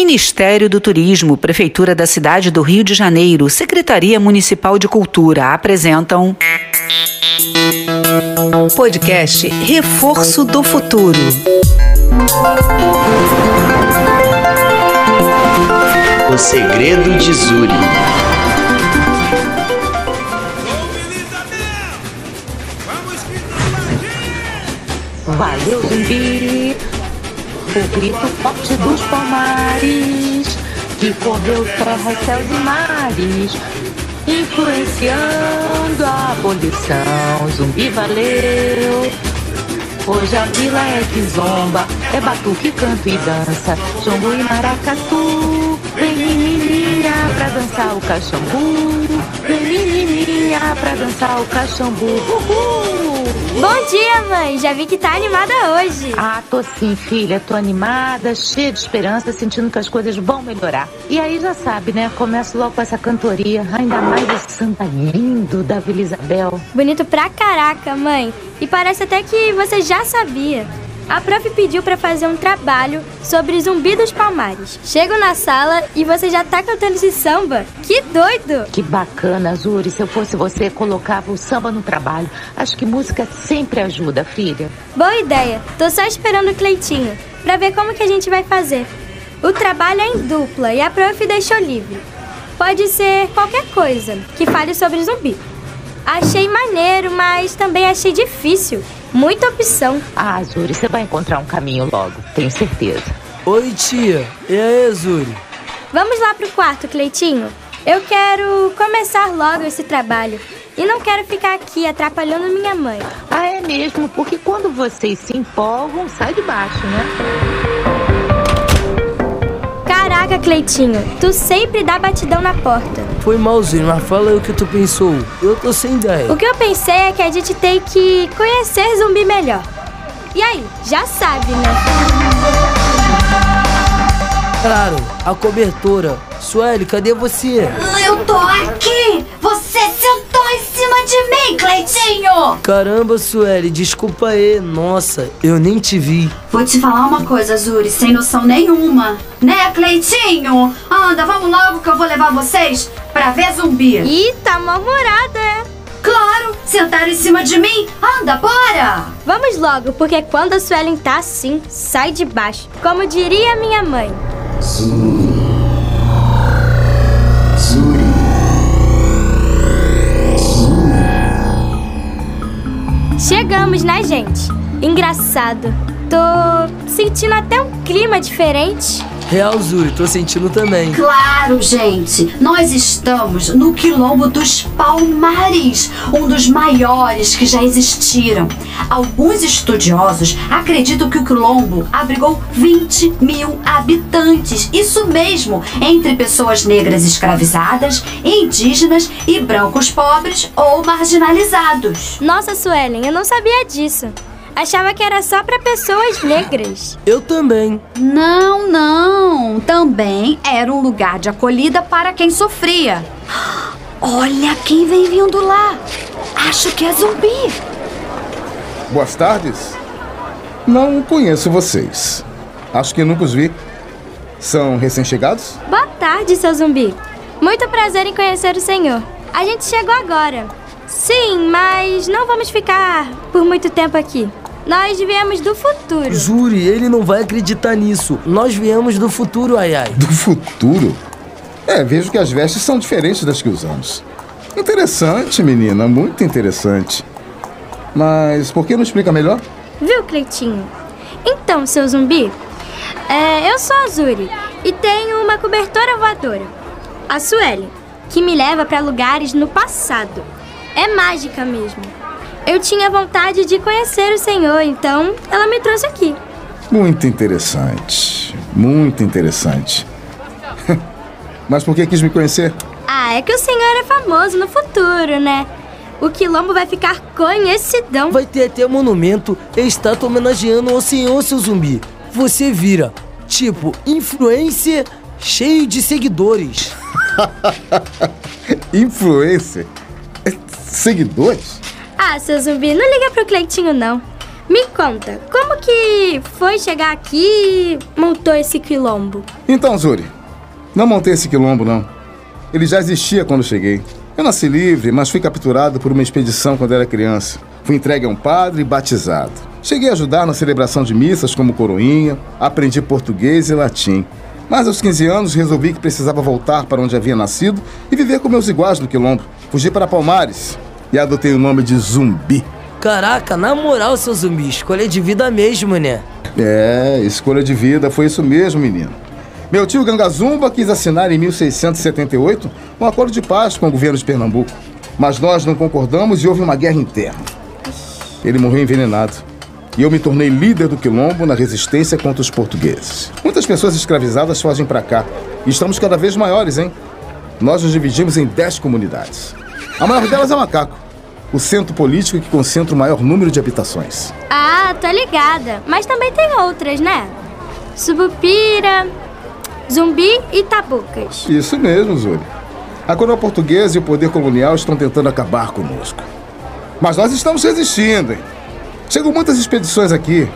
Ministério do Turismo, Prefeitura da Cidade do Rio de Janeiro, Secretaria Municipal de Cultura apresentam. Podcast Reforço do Futuro. O segredo de Zuri. Valeu, zumbi! O grito forte dos palmares que correu terra, céus e mares, influenciando a abolição. Zumbi valeu! Hoje a vila é que zomba, é batuque, canto e dança, jongo e maracatu. Vem menininha pra dançar o caxambu, vem menininha pra dançar o caxambu. Uhul! Bom dia, mãe! Já vi que tá animada hoje. Ah, tô sim, filha. Tô animada, cheia de esperança, sentindo que as coisas vão melhorar. E aí já sabe, né? Começo logo com essa cantoria, ainda mais esse samba lindo da Vila Isabel. Bonito pra caraca, mãe. E parece até que você já sabia. A prof pediu para fazer um trabalho sobre Zumbi dos Palmares. Chego na sala e você já tá cantando esse samba? Que doido! Que bacana, Zuri. Se eu fosse você, colocava o samba no trabalho. Acho que música sempre ajuda, filha. Boa ideia. Tô só esperando o Cleitinho para ver como que a gente vai fazer. O trabalho é em dupla e a prof deixou livre. Pode ser qualquer coisa que fale sobre zumbi. Achei maneiro, mas também achei difícil. Muita opção. Ah, Zuri, você vai encontrar um caminho logo, tenho certeza. Oi, tia. E aí, Zuri? Vamos lá pro quarto, Cleitinho. Eu quero começar logo esse trabalho. E não quero ficar aqui atrapalhando minha mãe. Ah, é mesmo? Porque quando vocês se empolgam, sai de baixo, né? Caraca, Cleitinho, tu sempre dá batidão na porta. Foi malzinho, mas fala aí o que tu pensou. Eu tô sem ideia. O que eu pensei é que a gente tem que conhecer zumbi melhor. E aí, já sabe, né? Claro, a cobertura. Sueli, cadê você? Eu tô aqui! Você em cima de mim, Cleitinho! Caramba, Sueli, desculpa aí. Nossa, eu nem te vi. Vou te falar uma coisa, Zuri, sem noção nenhuma. Né, Cleitinho? Anda, vamos logo que eu vou levar vocês pra ver zumbi. Ih, tá mal-humorada, é? Claro! Sentaram em cima de mim? Anda, bora! Vamos logo, porque quando a Suelen tá assim, sai de baixo. Como diria minha mãe. Zuri. Zuri. Chegamos, né, gente? Engraçado. Tô sentindo até um clima diferente. Real, Zuri, tô sentindo também. Claro, gente! Nós estamos no Quilombo dos Palmares, um dos maiores que já existiram. Alguns estudiosos acreditam que o Quilombo abrigou 20 mil habitantes. Isso mesmo, entre pessoas negras escravizadas, indígenas e brancos pobres ou marginalizados. Nossa, Suelen, eu não sabia disso. Achava que era só para pessoas negras. Eu também. Não, não. Também era um lugar de acolhida para quem sofria. Olha quem vem vindo lá. Acho que é zumbi. Boas tardes. Não conheço vocês. Acho que nunca os vi. São recém-chegados? Boa tarde, seu zumbi. Muito prazer em conhecer o senhor. A gente chegou agora. Sim, mas não vamos ficar por muito tempo aqui. Nós viemos do futuro. Zuri, ele não vai acreditar nisso. Nós viemos do futuro, ai ai. Do futuro? É, vejo que as vestes são diferentes das que usamos. Interessante, menina, muito interessante. Mas por que não explica melhor? Viu, Cleitinho? Então, seu zumbi, é, eu sou a Zuri e tenho uma cobertora voadora. A Sueli, que me leva para lugares no passado. É mágica mesmo. Eu tinha vontade de conhecer o Senhor, então ela me trouxe aqui. Muito interessante. Muito interessante. Mas por que quis me conhecer? Ah, é que o Senhor é famoso no futuro, né? O quilombo vai ficar conhecidão. Vai ter até monumento e estátua homenageando o senhor, seu zumbi. Você vira, tipo, influencer cheio de seguidores. Influencer? Seguidores? Ah, seu zumbi, não liga pro Cleitinho, não. Me conta, como que foi chegar aqui e montou esse quilombo? Então, Zuri, não montei esse quilombo, não. Ele já existia quando cheguei. Eu nasci livre, mas fui capturado por uma expedição quando era criança. Fui entregue a um padre e batizado. Cheguei a ajudar na celebração de missas como coroinha, aprendi português e latim. Mas aos 15 anos resolvi que precisava voltar para onde havia nascido e viver com meus iguais no quilombo. Fugi para Palmares e adotei o nome de Zumbi. Caraca, na moral, seu zumbi, escolha de vida mesmo, né? É, escolha de vida, foi isso mesmo, menino. Meu tio Gangazumba quis assinar em 1678 um acordo de paz com o governo de Pernambuco. Mas nós não concordamos e houve uma guerra interna. Ele morreu envenenado. E eu me tornei líder do quilombo na resistência contra os portugueses. Muitas pessoas escravizadas fogem para cá. E estamos cada vez maiores, hein? Nós nos dividimos em 10 comunidades. A maior delas é Macaco, o centro político que concentra o maior número de habitações. Ah, tô ligada. Mas também tem outras, né? Subupira, Zumbi e Tabucas. Isso mesmo, Zuri. A coroa portuguesa e o poder colonial estão tentando acabar conosco. Mas nós estamos resistindo, hein? Chegam muitas expedições aqui,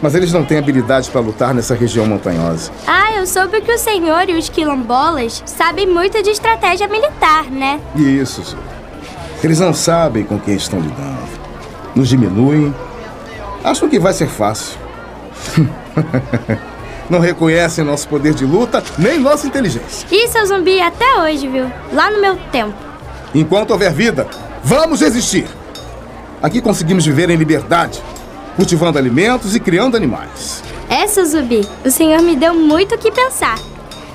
mas eles não têm habilidade para lutar nessa região montanhosa. Ah, eu soube que o senhor e os quilombolas sabem muito de estratégia militar, né? Isso, Zuri. Eles não sabem com quem estão lidando. Nos diminuem. Acham que vai ser fácil. não reconhecem nosso poder de luta, nem nossa inteligência. Isso é zumbi até hoje, viu? Lá no meu tempo. Enquanto houver vida, vamos resistir. Aqui conseguimos viver em liberdade, cultivando alimentos e criando animais. Essa zumbi, o senhor me deu muito o que pensar.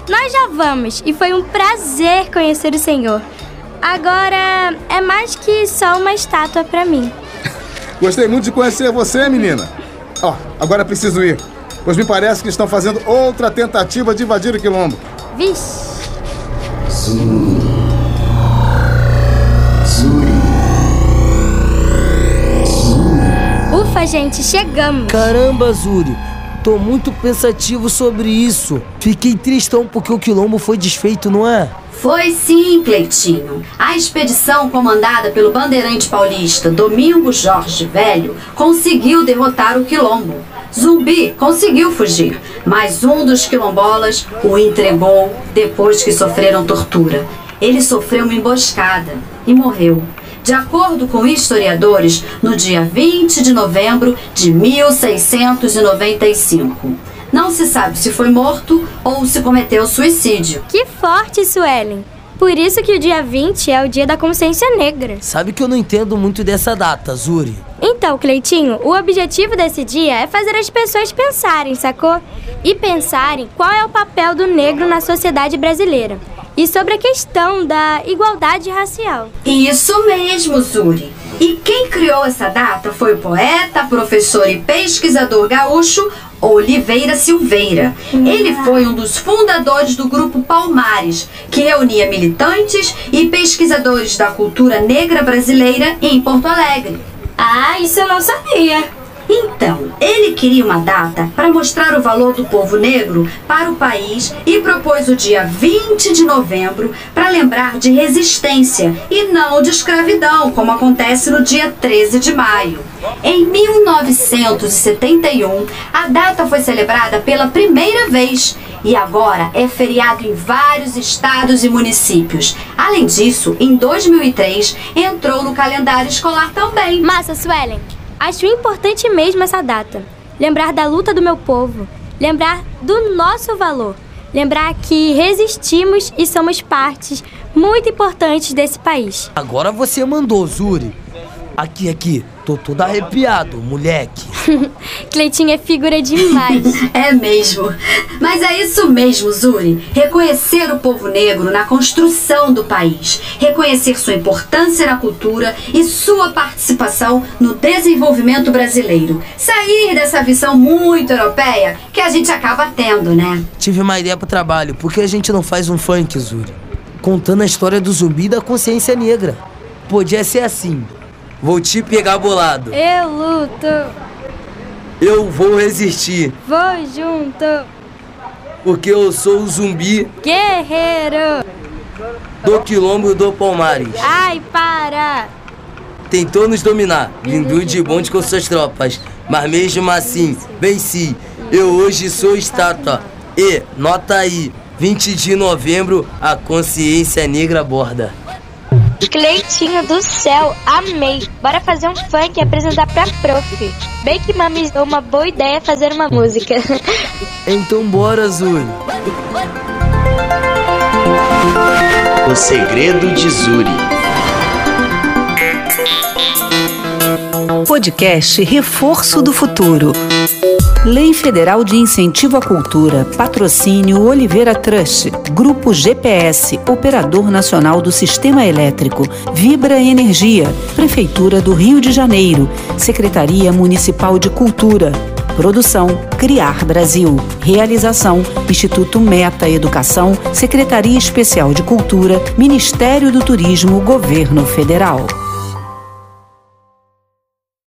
Nós já vamos e foi um prazer conhecer o senhor. Agora é mais que só uma estátua para mim. Gostei muito de conhecer você, menina. Ó, agora preciso ir, pois me parece que estão fazendo outra tentativa de invadir o quilombo. Vixe. Ufa, gente, chegamos. Caramba, Zuri, tô muito pensativo sobre isso. Fiquei tristão porque o quilombo foi desfeito, não é? Foi sim, Cleitinho. A expedição comandada pelo bandeirante paulista Domingos Jorge Velho conseguiu derrotar o quilombo. Zumbi conseguiu fugir, mas um dos quilombolas o entregou depois que sofreram tortura. Ele sofreu uma emboscada e morreu. De acordo com historiadores, no dia 20 de novembro de 1695. Não se sabe se foi morto ou se cometeu suicídio. Que forte, Suelen. Por isso que o dia 20 é o dia da consciência negra. Sabe que eu não entendo muito dessa data, Zuri. Então, Cleitinho, o objetivo desse dia é fazer as pessoas pensarem, sacou? E pensarem qual é o papel do negro na sociedade brasileira. E sobre a questão da igualdade racial. Isso mesmo, Zuri. E quem criou essa data foi o poeta, professor e pesquisador gaúcho Oliveira Silveira. Ele foi um dos fundadores do grupo Palmares, que reunia militantes e pesquisadores da cultura negra brasileira em Porto Alegre. Ah, isso eu não sabia. Então, ele queria uma data para mostrar o valor do povo negro para o país e propôs o dia 20 de novembro para lembrar de resistência e não de escravidão, como acontece no dia 13 de maio. Em 1971, a data foi celebrada pela primeira vez e agora é feriado em vários estados e municípios. Além disso, em 2003, entrou no calendário escolar também. Massa, Suelen. Acho importante mesmo essa data. Lembrar da luta do meu povo. Lembrar do nosso valor. Lembrar que resistimos e somos partes muito importantes desse país. Agora você mandou, Zuri. Aqui, aqui. Tô todo arrepiado, moleque. Cleitinho é figura demais. É mesmo. Mas é isso mesmo, Zuri. Reconhecer o povo negro na construção do país. Reconhecer sua importância na cultura e sua participação no desenvolvimento brasileiro. Sair dessa visão muito europeia que a gente acaba tendo, né? Tive uma ideia pro trabalho. Por que a gente não faz um funk, Zuri? Contando a história do zumbi e da consciência negra. Podia ser assim. Vou te pegar bolado. Eu luto, Eu vou resistir. vou junto, Porque eu sou o zumbi guerreiro. do quilombo do Palmares. Ai, para. Tentou nos dominar, vindo de bonde com suas tropas. Mas mesmo assim, venci. Eu hoje sou estátua. E, nota aí, 20 de novembro, a consciência negra borda. Cleitinho do céu, amei. Bora fazer um funk e apresentar pra prof. Bem que Mamis deu uma boa ideia fazer uma música. Então bora, Zuri. O segredo de Zuri. Podcast Reforço do Futuro. Lei Federal de Incentivo à Cultura, Patrocínio Oliveira Trust, Grupo GPS, Operador Nacional do Sistema Elétrico, Vibra Energia, Prefeitura do Rio de Janeiro, Secretaria Municipal de Cultura. Produção Criar Brasil. Realização Instituto Meta Educação, Secretaria Especial de Cultura, Ministério do Turismo, Governo Federal.